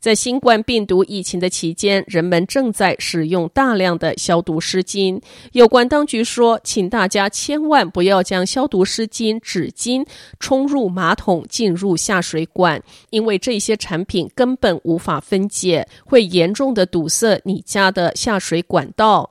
在新冠病毒疫情的期间，人们正在使用大量的消毒湿巾。有关当局说，请大家千万不要将消毒湿巾、纸巾冲入马桶、进入下水管，因为这些产品根本无法分解，会严重的堵塞你家的下水管道。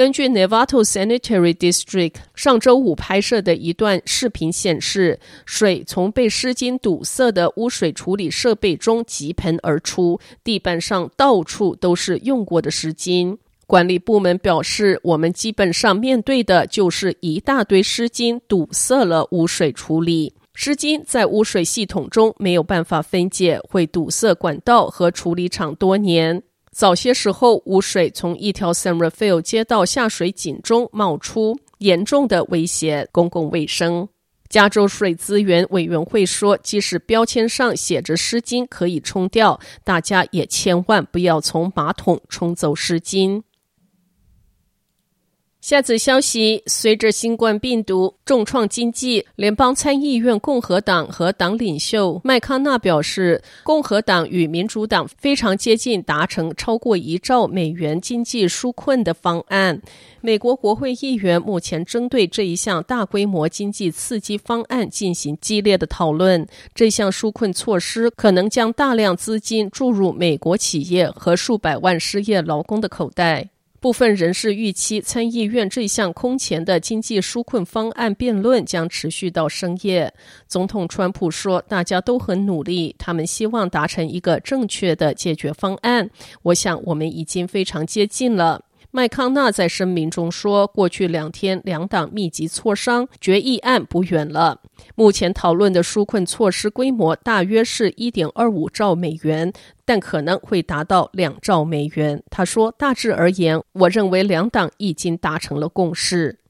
根据 Nevato Sanitary District 上周五拍摄的一段视频显示，水从被湿巾堵塞的污水处理设备中急喷而出，地板上到处都是用过的湿巾。管理部门表示，我们基本上面对的就是一大堆湿巾堵塞了污水处理。湿巾在污水系统中没有办法分解，会堵塞管道和处理厂多年。早些时候，污水从一条 San Rafael 街道下水井中冒出，严重的威胁公共卫生。加州水资源委员会说，即使标签上写着湿巾可以冲掉，大家也千万不要从马桶冲走湿巾。下则消息：随着新冠病毒重创经济，联邦参议院共和党和党领袖麦康纳表示，共和党与民主党非常接近达成超过一兆美元经济纾困的方案。美国国会议员目前针对这一项大规模经济刺激方案进行激烈的讨论。这项纾困措施可能将大量资金注入美国企业和数百万失业劳工的口袋。部分人士预期，参议院这项空前的经济纾困方案辩论将持续到深夜。总统川普说：“大家都很努力，他们希望达成一个正确的解决方案。我想，我们已经非常接近了。”麦康纳在声明中说：“过去两天，两党密集磋商，决议案不远了。目前讨论的纾困措施规模大约是一点二五兆美元，但可能会达到两兆美元。”他说：“大致而言，我认为两党已经达成了共识。”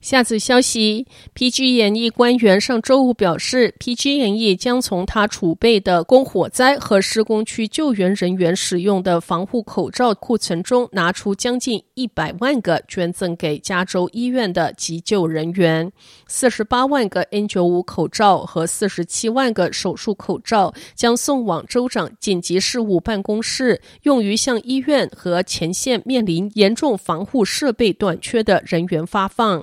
下次消息，PG&E 官员上周五表示，PG&E 将从他储备的供火灾和施工区救援人员使用的防护口罩库存中拿出将近一百万个，捐赠给加州医院的急救人员。四十八万个 N95 口罩和四十七万个手术口罩将送往州长紧急事务办公室，用于向医院和前线面临严重防护设备短缺的人员发放。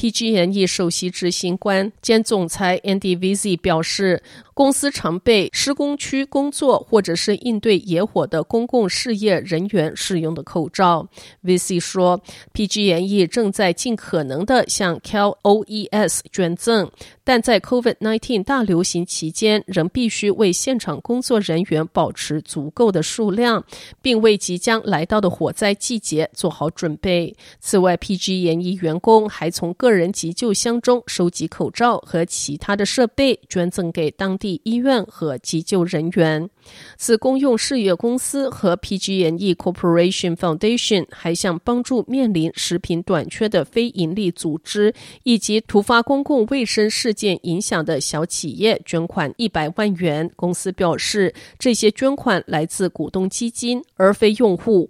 PG&E 首席执行官兼总裁 Andy Vizi 表示，公司常备施工区工作或者是应对野火的公共事业人员使用的口罩。Vizi 说，PG&E 正在尽可能的向 Cal OES 捐赠，但在 COVID-19 大流行期间，仍必须为现场工作人员保持足够的数量，并为即将来到的火灾季节做好准备。此外，PG&E 员工还从个个人急救箱中收集口罩和其他的设备，捐赠给当地医院和急救人员。此公用事业公司和 PG&E Corporation Foundation 还向帮助面临食品短缺的非营利组织以及突发公共卫生事件影响的小企业捐款一百万元。公司表示，这些捐款来自股东基金，而非用户。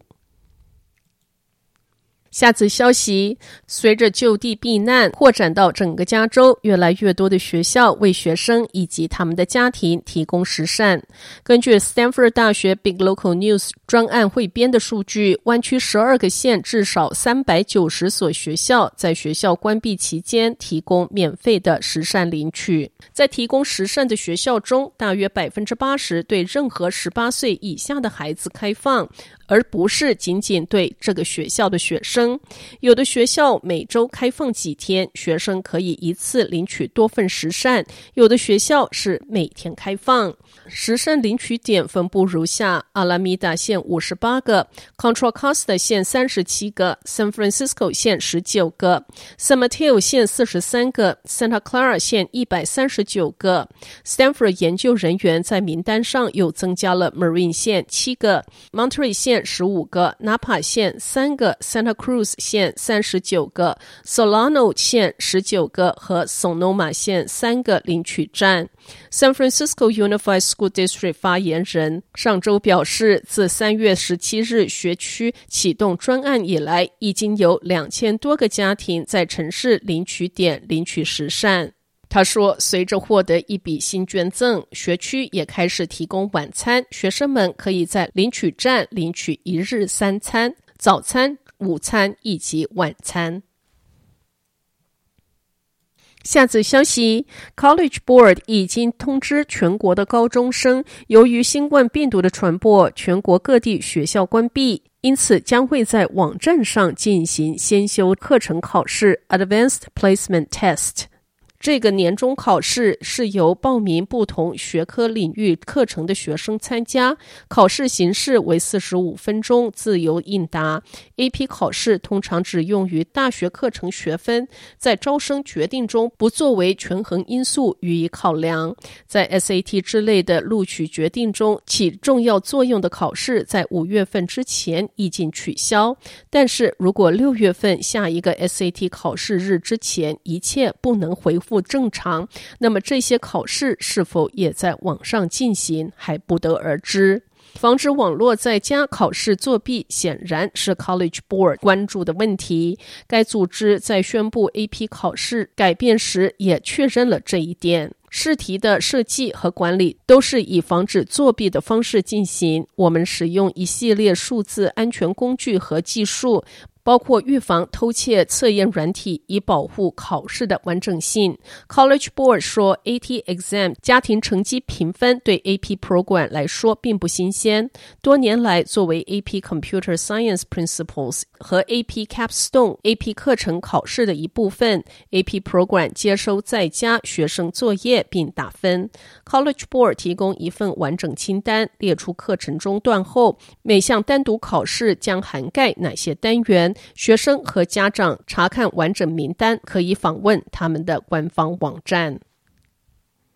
下次消息，随着就地避难扩展到整个加州，越来越多的学校为学生以及他们的家庭提供食膳。根据 Stanford 大学 Big Local News 专案汇编的数据，湾区十二个县至少三百九十所学校在学校关闭期间提供免费的食膳领取。在提供食膳的学校中，大约百分之八十对任何十八岁以下的孩子开放，而不是仅仅对这个学校的学生。有的学校每周开放几天，学生可以一次领取多份食善；有的学校是每天开放。食善领取点分布如下：阿拉米达县五十八个，Contra Costa 县三十七个，San Francisco 县十九个，San Mateo 县四十三个，Santa Clara 县一百三十九个。Stanford 研究人员在名单上又增加了 Marine 县七个，Monterey 县十五个，Napa 县三个，Santa Cruz 县三十九个，Solano 县十九个和 Sonoma 县三个领取站。San Francisco Unified School District 发言人上周表示，自三月十七日学区启动专案以来，已经有两千多个家庭在城市领取点领取食善。他说，随着获得一笔新捐赠，学区也开始提供晚餐，学生们可以在领取站领取一日三餐：早餐、午餐以及晚餐。下次消息，College Board 已经通知全国的高中生，由于新冠病毒的传播，全国各地学校关闭，因此将会在网站上进行先修课程考试 （Advanced Placement Test）。这个年终考试是由报名不同学科领域课程的学生参加，考试形式为四十五分钟自由应答。AP 考试通常只用于大学课程学分，在招生决定中不作为权衡因素予以考量。在 SAT 之类的录取决定中起重要作用的考试，在五月份之前已经取消。但是如果六月份下一个 SAT 考试日之前一切不能恢不正常，那么这些考试是否也在网上进行还不得而知。防止网络在家考试作弊，显然是 College Board 关注的问题。该组织在宣布 AP 考试改变时，也确认了这一点。试题的设计和管理都是以防止作弊的方式进行。我们使用一系列数字安全工具和技术。包括预防偷窃测验软体，以保护考试的完整性。College Board 说，AT Exam 家庭成绩评分对 AP Program 来说并不新鲜。多年来，作为 AP Computer Science Principles 和 AP Capstone AP 课程考试的一部分，AP Program 接收在家学生作业并打分。College Board 提供一份完整清单，列出课程中断后每项单独考试将涵盖哪些单元。学生和家长查看完整名单，可以访问他们的官方网站。